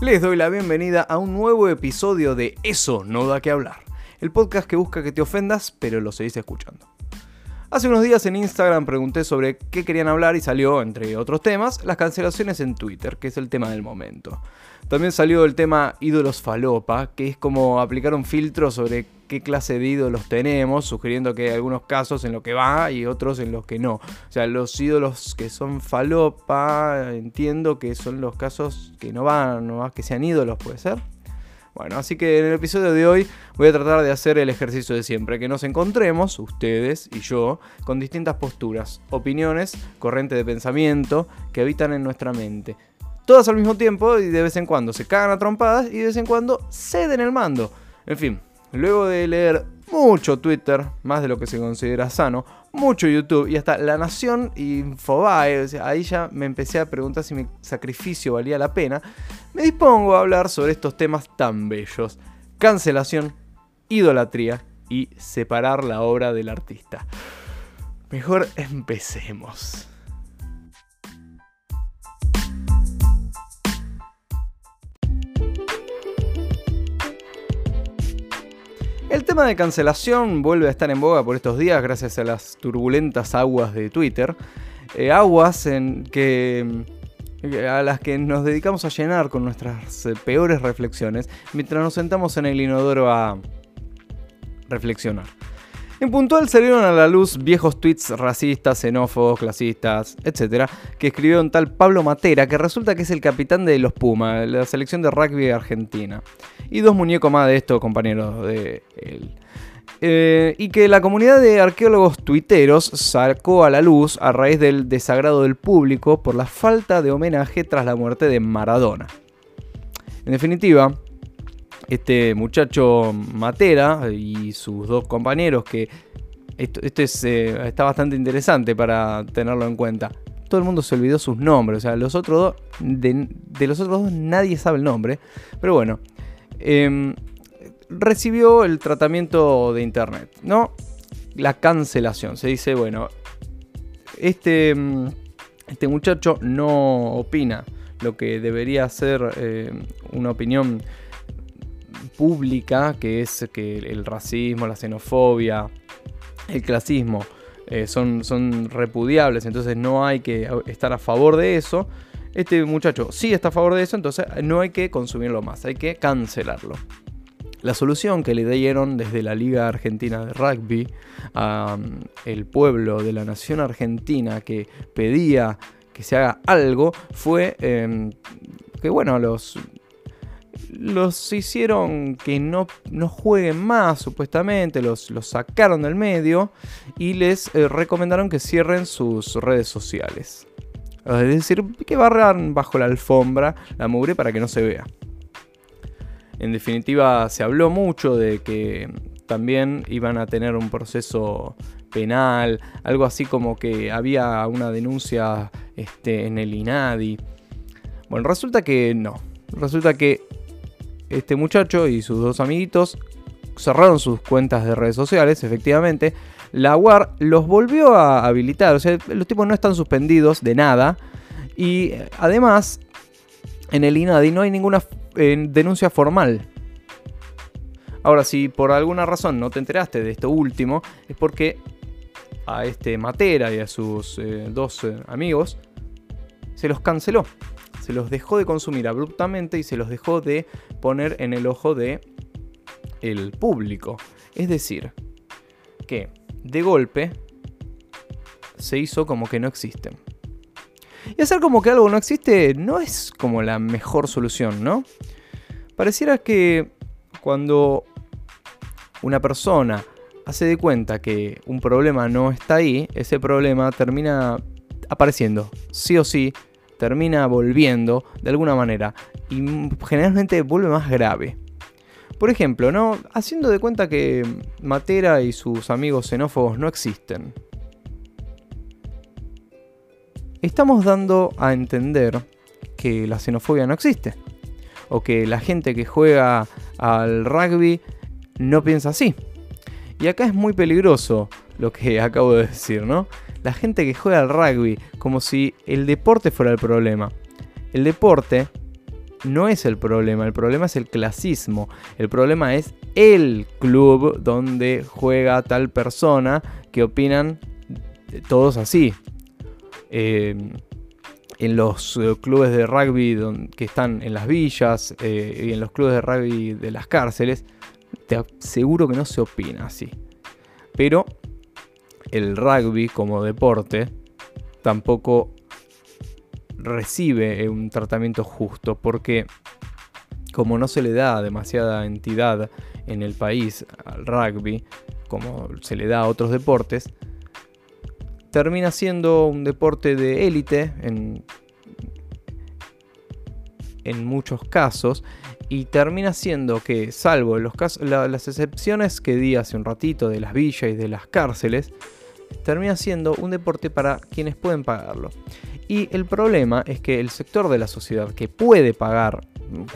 Les doy la bienvenida a un nuevo episodio de Eso no da que hablar, el podcast que busca que te ofendas pero lo seguís escuchando. Hace unos días en Instagram pregunté sobre qué querían hablar y salió, entre otros temas, las cancelaciones en Twitter, que es el tema del momento. También salió el tema ídolos falopa, que es como aplicar un filtro sobre qué clase de ídolos tenemos, sugiriendo que hay algunos casos en los que va y otros en los que no. O sea, los ídolos que son falopa, entiendo que son los casos que no van, no más que sean ídolos, puede ser. Bueno, así que en el episodio de hoy voy a tratar de hacer el ejercicio de siempre, que nos encontremos, ustedes y yo, con distintas posturas, opiniones, corrientes de pensamiento que habitan en nuestra mente. Todas al mismo tiempo y de vez en cuando se cagan a trompadas y de vez en cuando ceden el mando. En fin, luego de leer mucho Twitter, más de lo que se considera sano, mucho YouTube y hasta La Nación y Infobae, ahí ya me empecé a preguntar si mi sacrificio valía la pena, me dispongo a hablar sobre estos temas tan bellos. Cancelación, idolatría y separar la obra del artista. Mejor empecemos. El tema de cancelación vuelve a estar en boga por estos días gracias a las turbulentas aguas de Twitter. Eh, aguas en que, eh, a las que nos dedicamos a llenar con nuestras eh, peores reflexiones mientras nos sentamos en el inodoro a reflexionar. En puntual salieron a la luz viejos tweets racistas, xenófobos, clasistas, etc. que escribió un tal Pablo Matera, que resulta que es el capitán de los Pumas, la selección de rugby de Argentina. Y dos muñecos más de estos compañeros de él. Eh, y que la comunidad de arqueólogos tuiteros sacó a la luz a raíz del desagrado del público por la falta de homenaje tras la muerte de Maradona. En definitiva, este muchacho Matera y sus dos compañeros, que esto, es, eh, está bastante interesante para tenerlo en cuenta. Todo el mundo se olvidó sus nombres, o sea, los otros dos, de, los otros dos nadie sabe el nombre, pero bueno, em, recibió el tratamiento de internet, ¿no? La cancelación, se dice, bueno, este, em, este muchacho no opina lo que debería ser eh, una opinión pública, que es que el racismo, la xenofobia, el clasismo eh, son, son repudiables, entonces no hay que estar a favor de eso. Este muchacho sí está a favor de eso, entonces no hay que consumirlo más, hay que cancelarlo. La solución que le dieron desde la Liga Argentina de Rugby al pueblo de la nación argentina que pedía que se haga algo fue em, que, bueno, los, los hicieron que no, no jueguen más, supuestamente, los, los, sacaron del medio y les eh, recomendaron que cierren sus redes sociales. Es decir, que barran bajo la alfombra la mugre para que no se vea. En definitiva, se habló mucho de que también iban a tener un proceso penal, algo así como que había una denuncia este, en el INADI. Bueno, resulta que no. Resulta que este muchacho y sus dos amiguitos cerraron sus cuentas de redes sociales, efectivamente. La UAR los volvió a habilitar, o sea, los tipos no están suspendidos de nada. Y eh, además, en el INADI no hay ninguna eh, denuncia formal. Ahora, si por alguna razón no te enteraste de esto último, es porque a este Matera y a sus eh, dos amigos se los canceló se los dejó de consumir abruptamente y se los dejó de poner en el ojo de el público. Es decir, que de golpe se hizo como que no existen. Y hacer como que algo no existe no es como la mejor solución, ¿no? Pareciera que cuando una persona hace de cuenta que un problema no está ahí, ese problema termina apareciendo, sí o sí, termina volviendo de alguna manera y generalmente vuelve más grave. Por ejemplo, ¿no? haciendo de cuenta que Matera y sus amigos xenófobos no existen. Estamos dando a entender que la xenofobia no existe. O que la gente que juega al rugby no piensa así. Y acá es muy peligroso lo que acabo de decir, ¿no? La gente que juega al rugby como si el deporte fuera el problema. El deporte no es el problema, el problema es el clasismo, el problema es el club donde juega tal persona que opinan todos así. Eh, en los eh, clubes de rugby que están en las villas eh, y en los clubes de rugby de las cárceles, te aseguro que no se opina así. Pero el rugby como deporte tampoco recibe un tratamiento justo porque como no se le da demasiada entidad en el país al rugby, como se le da a otros deportes, termina siendo un deporte de élite en, en muchos casos y termina siendo que, salvo los las excepciones que di hace un ratito de las villas y de las cárceles, termina siendo un deporte para quienes pueden pagarlo. Y el problema es que el sector de la sociedad que puede pagar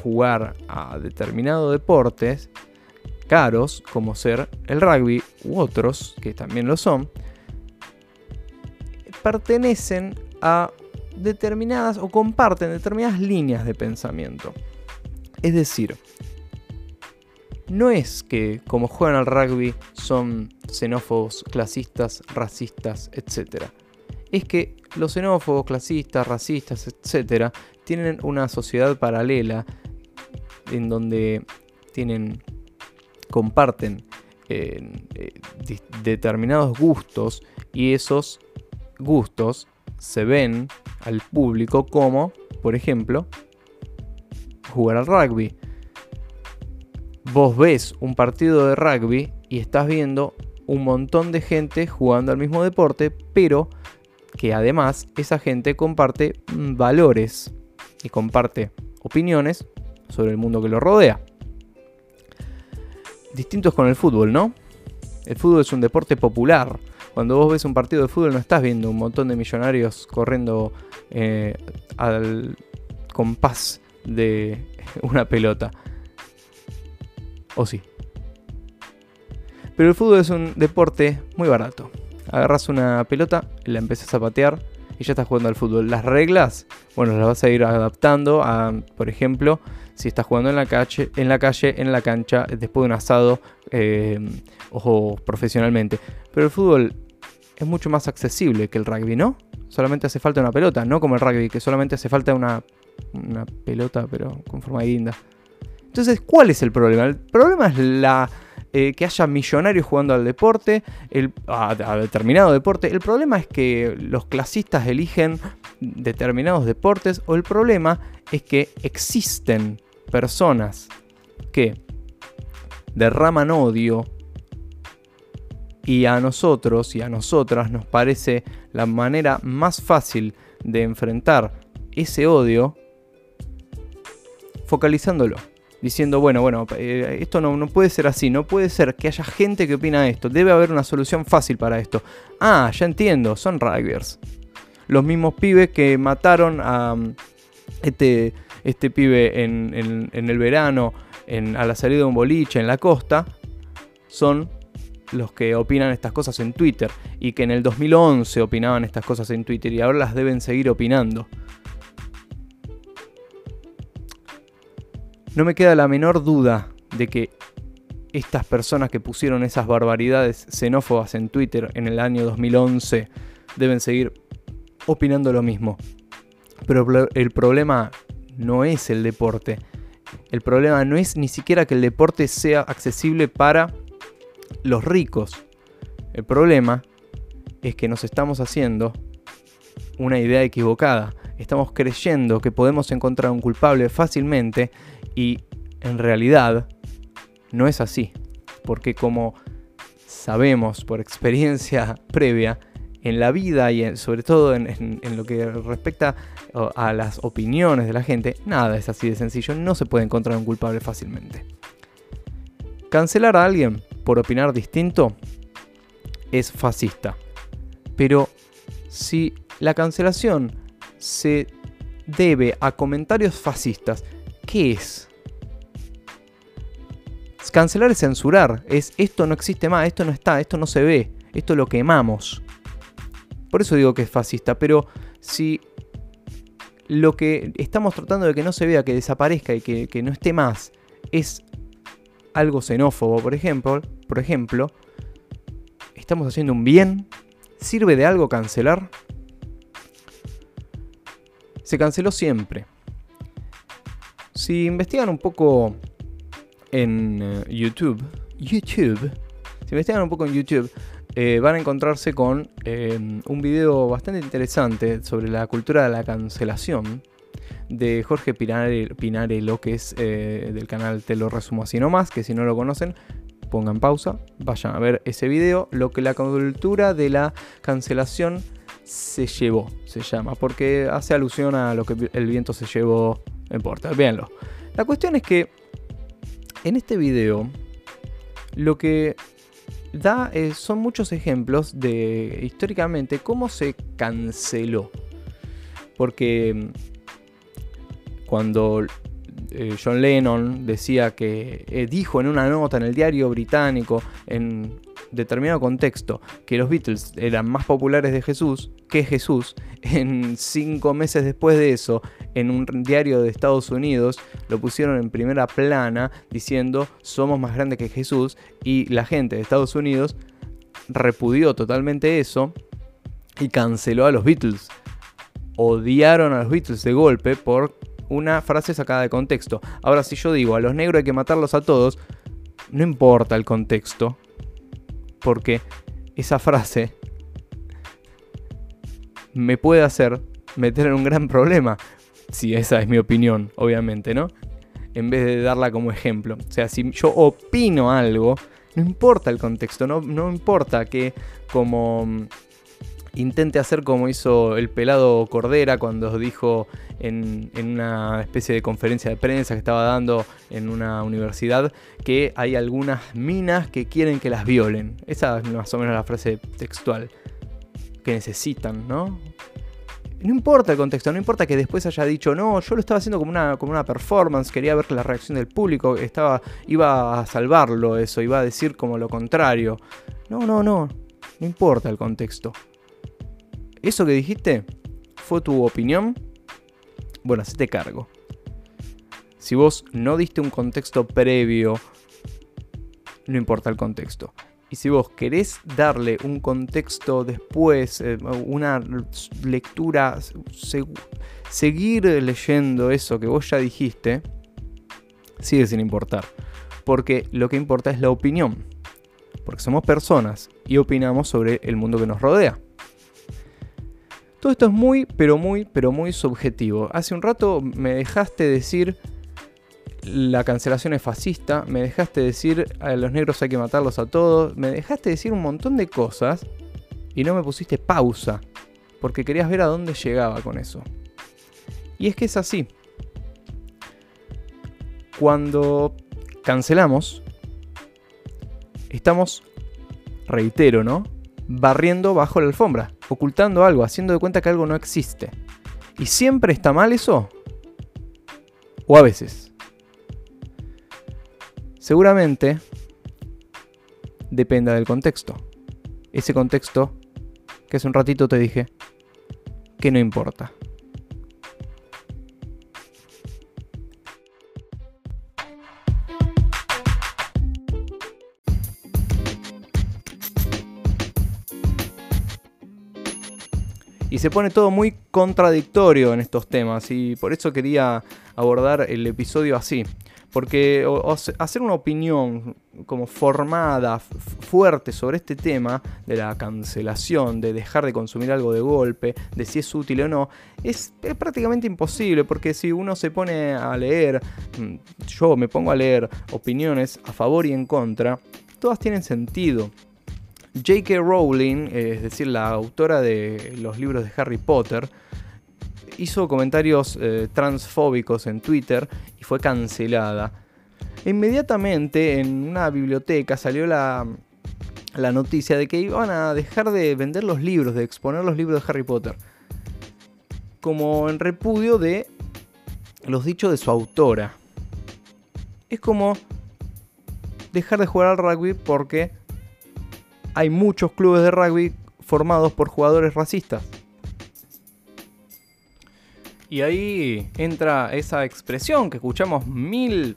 jugar a determinados deportes caros, como ser el rugby u otros, que también lo son, pertenecen a determinadas o comparten determinadas líneas de pensamiento. Es decir, no es que como juegan al rugby son xenófobos, clasistas, racistas, etc. Es que los xenófobos, clasistas, racistas, etc. tienen una sociedad paralela en donde tienen, comparten eh, eh, determinados gustos y esos gustos se ven al público como, por ejemplo, jugar al rugby. Vos ves un partido de rugby y estás viendo un montón de gente jugando al mismo deporte, pero que además esa gente comparte valores y comparte opiniones sobre el mundo que lo rodea. Distintos con el fútbol, ¿no? El fútbol es un deporte popular, cuando vos ves un partido de fútbol no estás viendo un montón de millonarios corriendo eh, al compás de una pelota. O sí. Pero el fútbol es un deporte muy barato. Agarras una pelota, la empezás a patear y ya estás jugando al fútbol. Las reglas, bueno, las vas a ir adaptando a, por ejemplo, si estás jugando en la calle, en la, calle, en la cancha, después de un asado, eh, ojo, profesionalmente. Pero el fútbol es mucho más accesible que el rugby, ¿no? Solamente hace falta una pelota, no como el rugby, que solamente hace falta una, una pelota, pero con forma de guinda. Entonces, ¿cuál es el problema? El problema es la eh, que haya millonarios jugando al deporte, a, determinado deporte. El problema es que los clasistas eligen determinados deportes o el problema es que existen personas que derraman odio y a nosotros y a nosotras nos parece la manera más fácil de enfrentar ese odio focalizándolo. Diciendo, bueno, bueno, eh, esto no, no, puede ser así, no puede ser que haya gente que opina esto, debe haber una solución fácil para esto. Ah, ya entiendo, son rugbyers. Los mismos pibes que mataron a mm, este, este pibe en, el verano, en, a la salida de un boliche en la costa, son los que opinan estas cosas en Twitter y que en el 2011 opinaban estas cosas en Twitter y ahora las deben seguir opinando. No me queda la menor duda de que estas personas que pusieron esas barbaridades xenófobas en Twitter en el año 2011 deben seguir opinando lo mismo. Pero el problema no es el deporte. El problema no es ni siquiera que el deporte sea accesible para los ricos. El problema es que nos estamos haciendo una idea equivocada. Estamos creyendo que podemos encontrar un culpable fácilmente y en realidad no es así. Porque como sabemos por experiencia previa, en la vida y sobre todo en, lo que respecta a las opiniones de la gente, nada es así de sencillo, no se puede encontrar un culpable fácilmente. Cancelar a alguien por opinar distinto es fascista. Pero si la cancelación se debe a comentarios fascistas, ¿qué es? Cancelar es censurar, es esto no existe más, esto no está, esto no se ve, esto lo quemamos. Por eso digo que es fascista, pero si lo que estamos tratando de que no se vea, que desaparezca y que, que no esté más, es algo xenófobo, por ejemplo, por ejemplo, estamos haciendo un bien, ¿sirve de algo cancelar? Se canceló siempre. Si investigan un poco en eh, YouTube, YouTube, si investigan un poco en YouTube, eh, van a encontrarse con eh, un video bastante interesante sobre la cultura de la cancelación de Jorge Pinarello, que es del canal Te lo resumo así nomás, que si no lo conocen, pongan pausa, vayan a ver ese video, lo que la cultura de la cancelación se llevó, se llama, porque hace alusión a lo que el viento se llevó, no importa, véanlo. La cuestión es que en este video lo que da eh, son muchos ejemplos de históricamente cómo se canceló. Porque mm, cuando eh, John Lennon decía que eh, dijo en una nota en el diario británico, en determinado contexto, que los Beatles eran más populares de Jesús que Jesús, en cinco meses después de eso, en un diario de Estados Unidos, lo pusieron en primera plana diciendo somos más grandes que Jesús y la gente de Estados Unidos repudió totalmente eso y canceló a los Beatles. Odiaron a los Beatles de golpe por una frase sacada de contexto. Ahora, si yo digo a los negros hay que matarlos a todos, no importa el contexto, porque esa frase me puede hacer meter en un gran problema. Si esa es mi opinión, obviamente, ¿no? En vez de darla como ejemplo. O sea, si yo opino algo, no importa el contexto, no, no importa que como intente hacer como hizo el pelado Cordera cuando dijo en, una especie de conferencia de prensa que estaba dando en una universidad que hay algunas minas que quieren que las violen. Esa es más o menos la frase textual que necesitan, ¿no? No importa el contexto, no importa que después haya dicho, no, yo lo estaba haciendo como una, como una performance, quería ver la reacción del público, estaba, iba a salvarlo eso, iba a decir como lo contrario. No, no, no, no importa el contexto. Eso que dijiste fue tu opinión. Bueno, te cargo. Si vos no diste un contexto previo, no importa el contexto. Y si vos querés darle un contexto después, eh, una lectura, seguir leyendo eso que vos ya dijiste, sigue sin importar. Porque lo que importa es la opinión. Porque somos personas y opinamos sobre el mundo que nos rodea. Todo esto es muy, pero muy, pero muy subjetivo. Hace un rato me dejaste decir la cancelación es fascista, me dejaste decir a los negros hay que matarlos a todos, me dejaste decir un montón de cosas y no me pusiste pausa, porque querías ver a dónde llegaba con eso. Y es que es así. Cuando cancelamos, estamos, reitero, ¿no? Barriendo bajo la alfombra, ocultando algo, haciendo de cuenta que algo no existe. ¿Y siempre está mal eso? ¿O a veces? Seguramente dependa del contexto. Ese contexto que hace un ratito te dije que no importa. Y se pone todo muy contradictorio en estos temas y por eso quería abordar el episodio así. Porque hacer una opinión como formada, fuerte sobre este tema de la cancelación, de dejar de consumir algo de golpe, de si es útil o no, es, es, prácticamente imposible. Porque si uno se pone a leer, mm, yo me pongo a leer opiniones a favor y en contra, todas tienen sentido. J.K. Rowling, es decir, la autora de los libros de Harry Potter, hizo comentarios eh, transfóbicos en Twitter y fue cancelada. Inmediatamente en una biblioteca salió la, la noticia de que iban a dejar de vender los libros, de exponer los libros de Harry Potter. Como en repudio de los dichos de su autora. Es como dejar de jugar al rugby porque hay muchos clubes de rugby formados por jugadores racistas. Y ahí entra esa expresión que escuchamos mil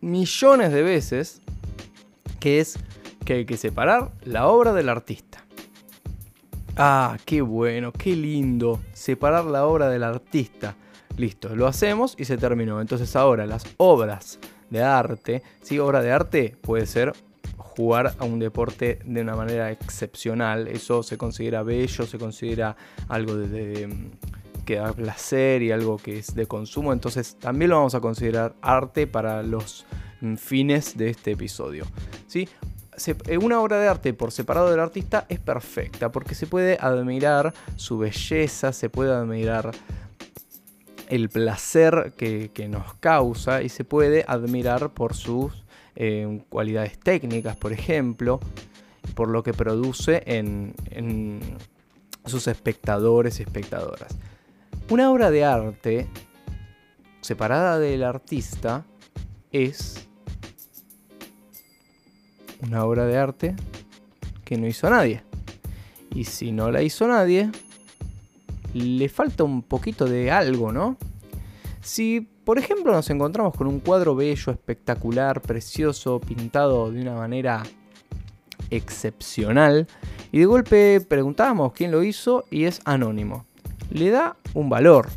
millones de veces, que es que hay que separar la obra del artista. Ah, qué bueno, qué lindo, separar la obra del artista. Listo, lo hacemos y se terminó. Entonces ahora las obras de arte, ¿sí? Obra de arte puede ser jugar a un deporte de una manera excepcional. Eso se considera bello, se considera algo de, que da placer y algo que es de consumo. Entonces también lo vamos a considerar arte para los fines de este episodio. ¿sí? Eh, una obra de arte por separado del artista es perfecta porque se puede admirar su belleza, se puede admirar el placer que, nos causa y se puede admirar por sus eh, cualidades técnicas, por ejemplo, por lo que produce en, en sus espectadores y espectadoras. Una obra de arte separada del artista es una obra de arte que no hizo nadie. Y si no la hizo nadie, le falta un poquito de algo, ¿no? Si, por ejemplo, nos encontramos con un cuadro bello, espectacular, precioso, pintado de una manera excepcional, y de golpe preguntamos quién lo hizo y es anónimo, le da un valor.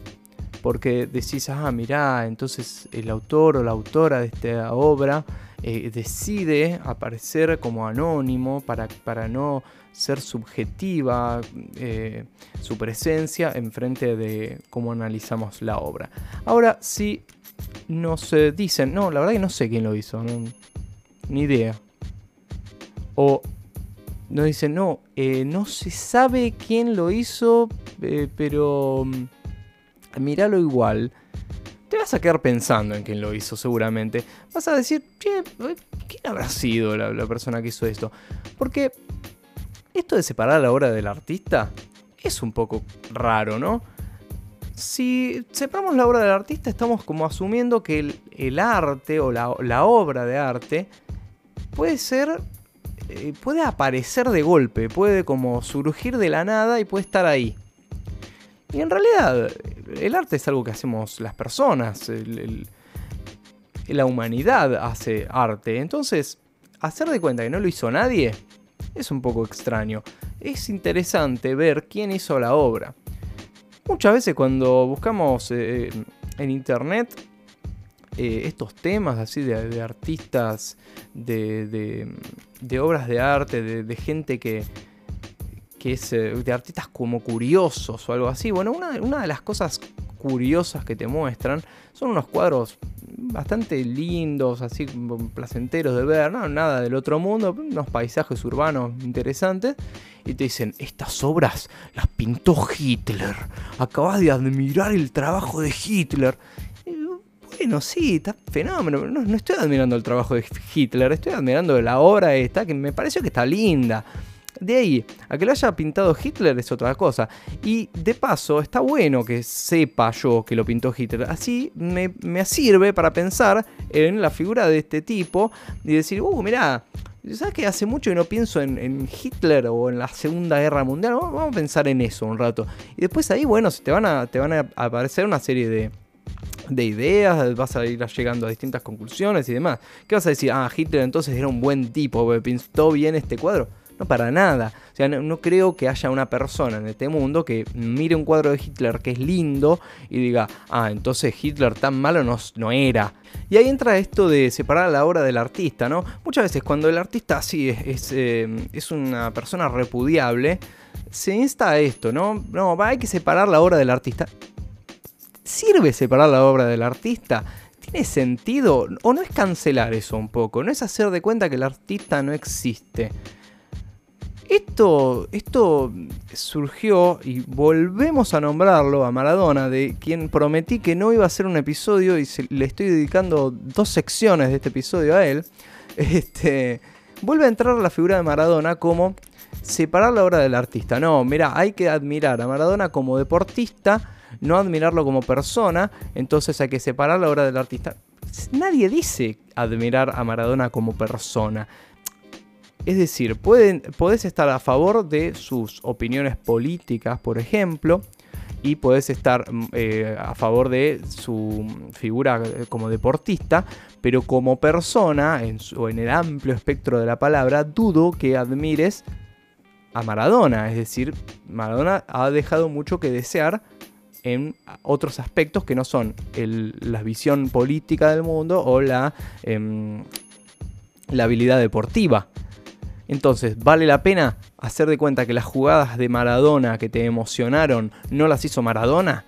Porque decís, ah, mirá, entonces el autor o la autora de esta obra eh, decide aparecer como anónimo para, para no ser subjetiva eh, su presencia en frente de cómo analizamos la obra. Ahora, si nos dicen, no, la verdad que no sé quién lo hizo, ni idea. O nos dicen, no, eh, no se sabe quién lo hizo, pero mm, míralo igual te vas a quedar pensando en quién lo hizo seguramente. Vas a decir, che, ¿quién habrá sido la, persona que hizo esto? Porque esto de separar la obra del artista es un poco raro, ¿no? Si separamos la obra del artista, estamos como asumiendo que el, arte o la, obra de arte puede ser. Eh, puede aparecer de golpe, puede como surgir de la nada y puede estar ahí. Y en realidad, el arte es algo que hacemos las personas. la humanidad hace arte. Entonces, hacer de cuenta que no lo hizo nadie es un poco extraño. Es interesante ver quién hizo la obra. Muchas veces cuando buscamos eh, en internet eh, estos temas así de, artistas, de, obras de arte, de gente que, que es eh, de artistas como curiosos o algo así. Bueno, una, de las cosas curiosas que te muestran son unos cuadros bastante lindos, así placenteros de ver, nada del otro mundo, unos paisajes urbanos interesantes. Y te dicen, estas obras las pintó Hitler. Acabas de admirar el trabajo de Hitler. bueno, sí, está fenómeno. No, no estoy admirando el trabajo de Hitler, estoy admirando la obra esta que me pareció que está linda. De ahí, a que lo haya pintado Hitler es otra cosa. Y de paso, está bueno que sepa yo que lo pintó Hitler. Así me, sirve para pensar en la figura de este tipo y decir, uh, mirá, ¿sabes que hace mucho que no pienso en, Hitler o en la Segunda Guerra Mundial? Vamos, a pensar en eso un rato. Y después ahí, bueno, te van a, te van a aparecer una serie de de ideas, vas a ir llegando a distintas conclusiones y demás. ¿Qué vas a decir? Ah, Hitler entonces era un buen tipo, pintó bien este cuadro. No, para nada. O sea, no, creo que haya una persona en este mundo que mire un cuadro de Hitler que es lindo y diga, ah, entonces Hitler tan malo no, no era. Y ahí entra esto de separar la obra del artista, ¿no? Muchas veces cuando el artista sí es, eh, es, una persona repudiable, se insta a esto, ¿no? No, hay que separar la obra del artista. ¿Sirve separar la obra del artista? ¿Tiene sentido? ¿O no es cancelar eso un poco? ¿No es hacer de cuenta que el artista no existe? Esto, esto surgió y volvemos a nombrarlo a Maradona, de quien prometí que no iba a ser un episodio y le estoy dedicando dos secciones de este episodio a él. Este, vuelve a entrar la figura de Maradona como separar la obra del artista. No, mira, hay que admirar a Maradona como deportista, no admirarlo como persona, entonces hay que separar la obra del artista. Nadie dice admirar a Maradona como persona. Es decir, pueden, podés estar a favor de sus opiniones políticas, por ejemplo, y podés estar mm, eh, a favor de su figura eh, como deportista, pero como persona, en o en el amplio espectro de la palabra, dudo que admires a Maradona. Es decir, Maradona ha dejado mucho que desear en otros aspectos que no son la visión política del mundo o la, em, la habilidad deportiva. Entonces, ¿vale la pena hacer de cuenta que las jugadas de Maradona que te emocionaron no las hizo Maradona?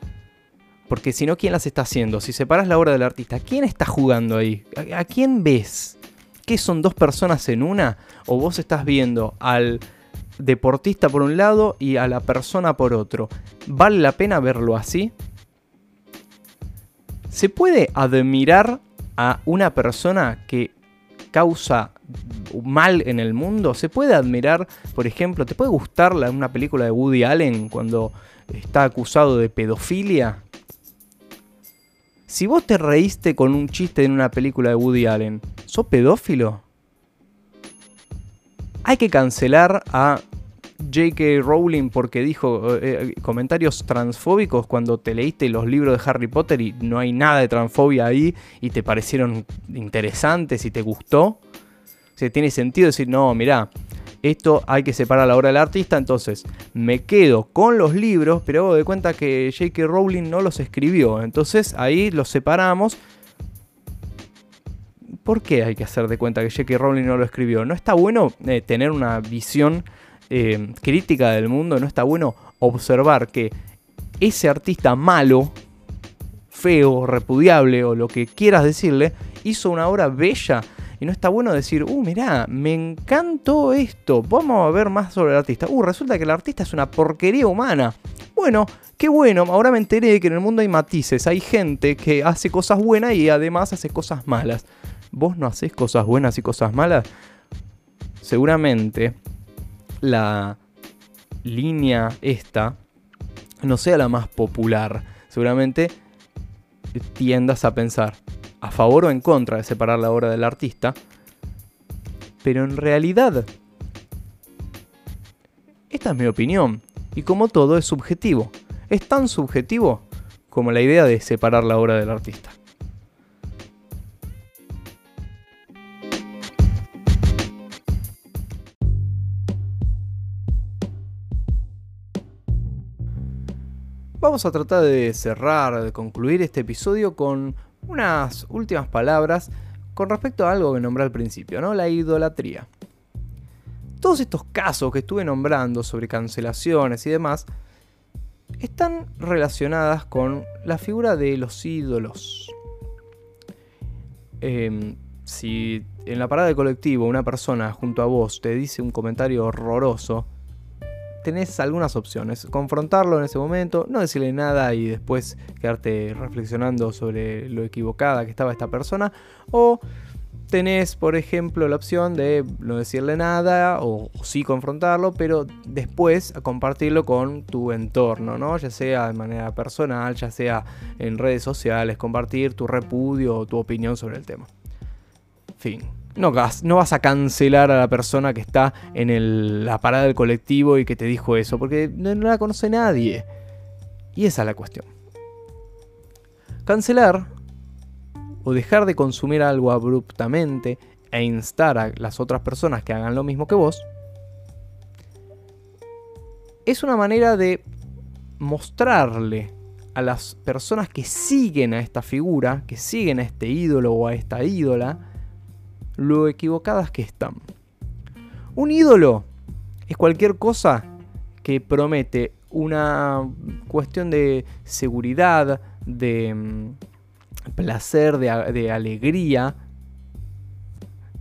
Porque si no, ¿quién las está haciendo? Si separas la obra del artista, ¿quién está jugando ahí? ¿A, quién ves? ¿Qué son dos personas en una? ¿O vos estás viendo al deportista por un lado y a la persona por otro? ¿Vale la pena verlo así? ¿Se puede admirar a una persona que causa mal en el mundo. Se puede admirar, por ejemplo, ¿te puede gustar una película de Woody Allen cuando está acusado de pedofilia? Si vos te reíste con un chiste en una película de Woody Allen, ¿sos pedófilo? Hay que cancelar a J.K. Rowling porque dijo eh, eh, comentarios transfóbicos cuando te leíste los libros de Harry Potter y no hay nada de transfobia ahí y te parecieron interesantes y te gustó. Se tiene sentido decir, no, mirá, esto hay que separar la obra del artista, entonces me quedo con los libros, pero hago de cuenta que J.K. Rowling no los escribió, entonces ahí los separamos. ¿Por qué hay que hacer de cuenta que J.K. Rowling no lo escribió? ¿No está bueno eh, tener una visión eh, crítica del mundo, no está bueno observar que ese artista malo, feo, repudiable o lo que quieras decirle, hizo una obra bella. Y no está bueno decir, uh, mirá, me encantó esto, vamos a ver más sobre el artista. Uh, resulta que el artista es una porquería humana. Bueno, qué bueno, ahora me enteré de que en el mundo hay matices, hay gente que hace cosas buenas y además hace cosas malas. ¿Vos no haces cosas buenas y cosas malas? Seguramente la línea esta no sea la más popular. Seguramente tiendas a pensar a favor o en contra de separar la obra del artista. Pero en realidad, esta es mi opinión. Y como todo es subjetivo. Es tan subjetivo como la idea de separar la obra del artista. Vamos a tratar de cerrar, de concluir este episodio con unas últimas palabras con respecto a algo que nombré al principio, ¿no? La idolatría. Todos estos casos que estuve nombrando sobre cancelaciones y demás están relacionadas con la figura de los ídolos. Em, si en la parada de colectivo una persona junto a vos te dice un comentario horroroso, tenés algunas opciones. Confrontarlo en ese momento, no decirle nada y después quedarte reflexionando sobre lo equivocada que estaba esta persona. O tenés, por ejemplo, la opción de no decirle nada o, sí confrontarlo, pero después compartirlo con tu entorno, ¿no? Ya sea de manera personal, ya sea en redes sociales, compartir tu repudio o tu opinión sobre el tema. Fin no, no vas a cancelar a la persona que está en la parada del colectivo y que te dijo eso, porque no, la conoce nadie. Y esa es la cuestión. Cancelar o dejar de consumir algo abruptamente e instar a las otras personas que hagan lo mismo que vos es una manera de mostrarle a las personas que siguen a esta figura, que siguen a este ídolo o a esta ídola, lo equivocadas que están. Un ídolo es cualquier cosa que promete una cuestión de seguridad, de mm, placer, de, alegría.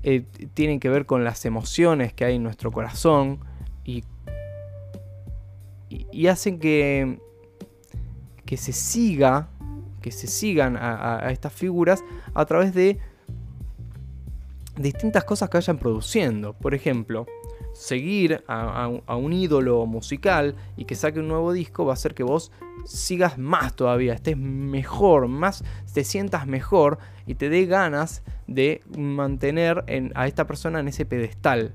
Eh, tienen que ver con las emociones que hay en nuestro corazón y, y, hacen que, que se siga, que se sigan a estas figuras a través de distintas cosas que vayan produciendo. Por ejemplo, seguir a, un ídolo musical y que saque un nuevo disco va a hacer que vos sigas más todavía, estés mejor, más te sientas mejor y te dé ganas de mantener a esta persona en ese pedestal.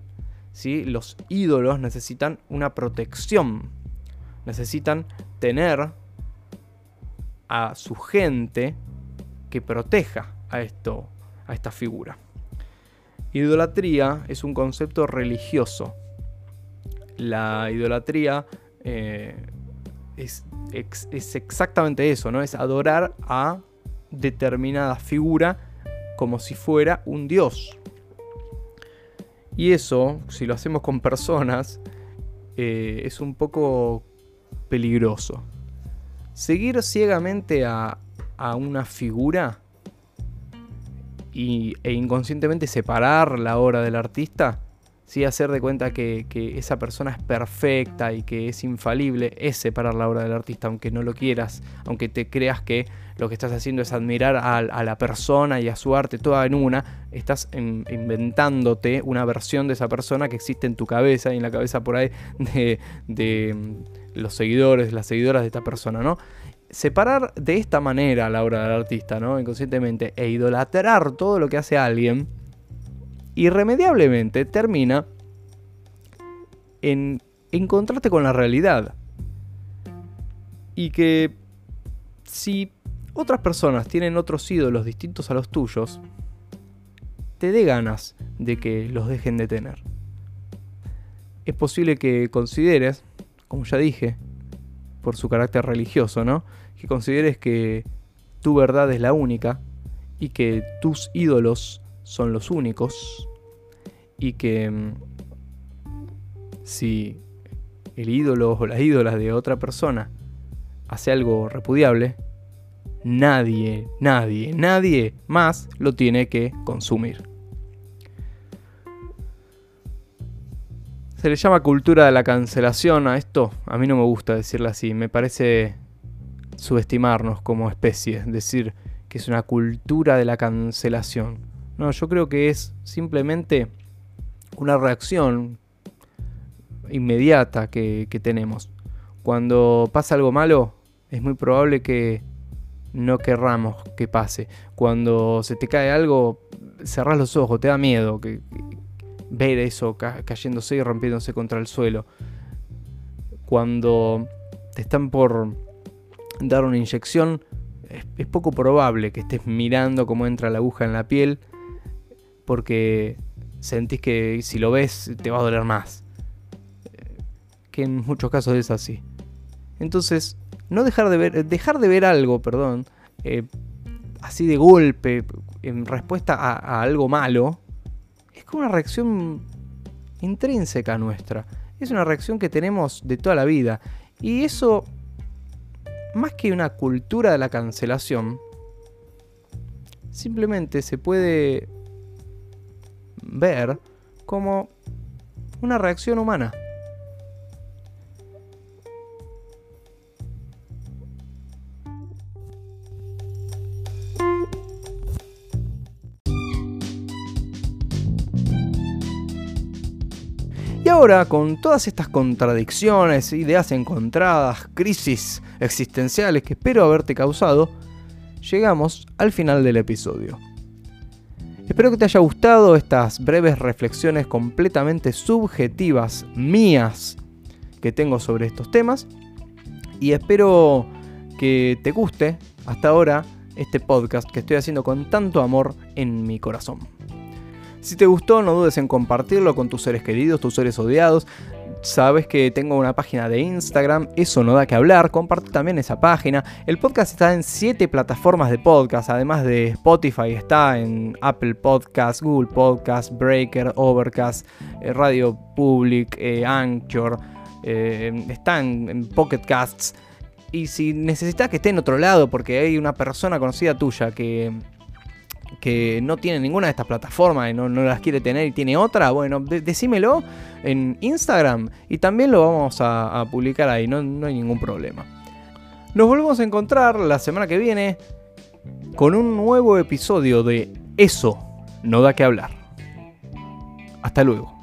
¿sí? Los ídolos necesitan una protección, necesitan tener a su gente que proteja a, esto, a esta figura. Idolatría es un concepto religioso. La idolatría eh, es, exactamente eso, ¿no? Es adorar a determinada figura como si fuera un dios. Y eso, si lo hacemos con personas, eh, es un poco peligroso. Seguir ciegamente a, a una figura y, e inconscientemente separar la obra del artista, sí hacer de cuenta que, esa persona es perfecta y que es infalible, es separar la obra del artista, aunque no lo quieras, aunque te creas que lo que estás haciendo es admirar a, la persona y a su arte toda en una, estás inventándote una versión de esa persona que existe en tu cabeza y en la cabeza por ahí de, de mm, los seguidores, las seguidoras de esta persona, ¿no? Separar de esta manera la obra del artista, ¿no? Inconscientemente, e idolatrar todo lo que hace alguien, irremediablemente termina en encontrarte con la realidad. Y que si otras personas tienen otros ídolos distintos a los tuyos, te dé ganas de que los dejen de tener. Es posible que consideres, como ya dije, por su carácter religioso, ¿no? Que consideres que tu verdad es la única y que tus ídolos son los únicos y que mm, si el ídolo o las ídolas de otra persona hace algo repudiable, nadie, nadie, nadie más lo tiene que consumir. Se le llama cultura de la cancelación a esto. A mí no me gusta decirlo así. Me parece subestimarnos como especie. Decir que es una cultura de la cancelación. No, yo creo que es simplemente una reacción inmediata que, tenemos. Cuando pasa algo malo, es muy probable que no querramos que pase. Cuando se te cae algo, cerrás los ojos, te da miedo, que, ver eso cayéndose y rompiéndose contra el suelo. Cuando te están por dar una inyección, es, poco probable que estés mirando cómo entra la aguja en la piel, porque sentís que si lo ves te va a doler más. Que en muchos casos es así. Entonces, no dejar de ver, dejar de ver algo, perdón, eh, así de golpe, en respuesta a algo malo, una reacción intrínseca nuestra. Es una reacción que tenemos de toda la vida. Y eso, más que una cultura de la cancelación, simplemente se puede ver como una reacción humana. Ahora, con todas estas contradicciones, ideas encontradas, crisis existenciales que espero haberte causado, llegamos al final del episodio. Espero que te haya gustado estas breves reflexiones completamente subjetivas mías que tengo sobre estos temas y espero que te guste hasta ahora este podcast que estoy haciendo con tanto amor en mi corazón. Si te gustó, no dudes en compartirlo con tus seres queridos, tus seres odiados. Sabes que tengo una página de Instagram, eso no da que hablar, comparte también esa página. El podcast está en 7 plataformas de podcast, además de Spotify, está en Apple Podcast, Google Podcast, Breaker, Overcast, eh, Radio Public, eh, Anchor, eh, está en, en Pocket Casts. Y si necesitas que esté en otro lado porque hay una persona conocida tuya que que no tiene ninguna de estas plataformas y no, no las quiere tener y tiene otra, bueno, decímelo en Instagram y también lo vamos a, publicar ahí, no, no hay ningún problema. Nos volvemos a encontrar la semana que viene con un nuevo episodio de Eso no da que hablar. Hasta luego.